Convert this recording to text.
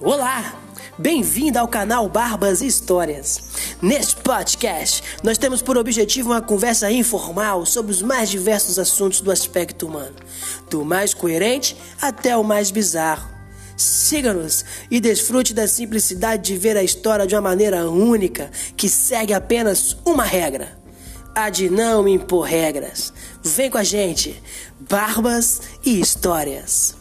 Olá! Bem-vindo ao canal Barbas Histórias. Neste podcast, nós temos por objetivo uma conversa informal sobre os mais diversos assuntos do aspecto humano, do mais coerente até o mais bizarro. Siga-nos e desfrute da simplicidade de ver a história de uma maneira única que segue apenas uma regra: a de não impor regras. Vem com a gente, Barbas e Histórias.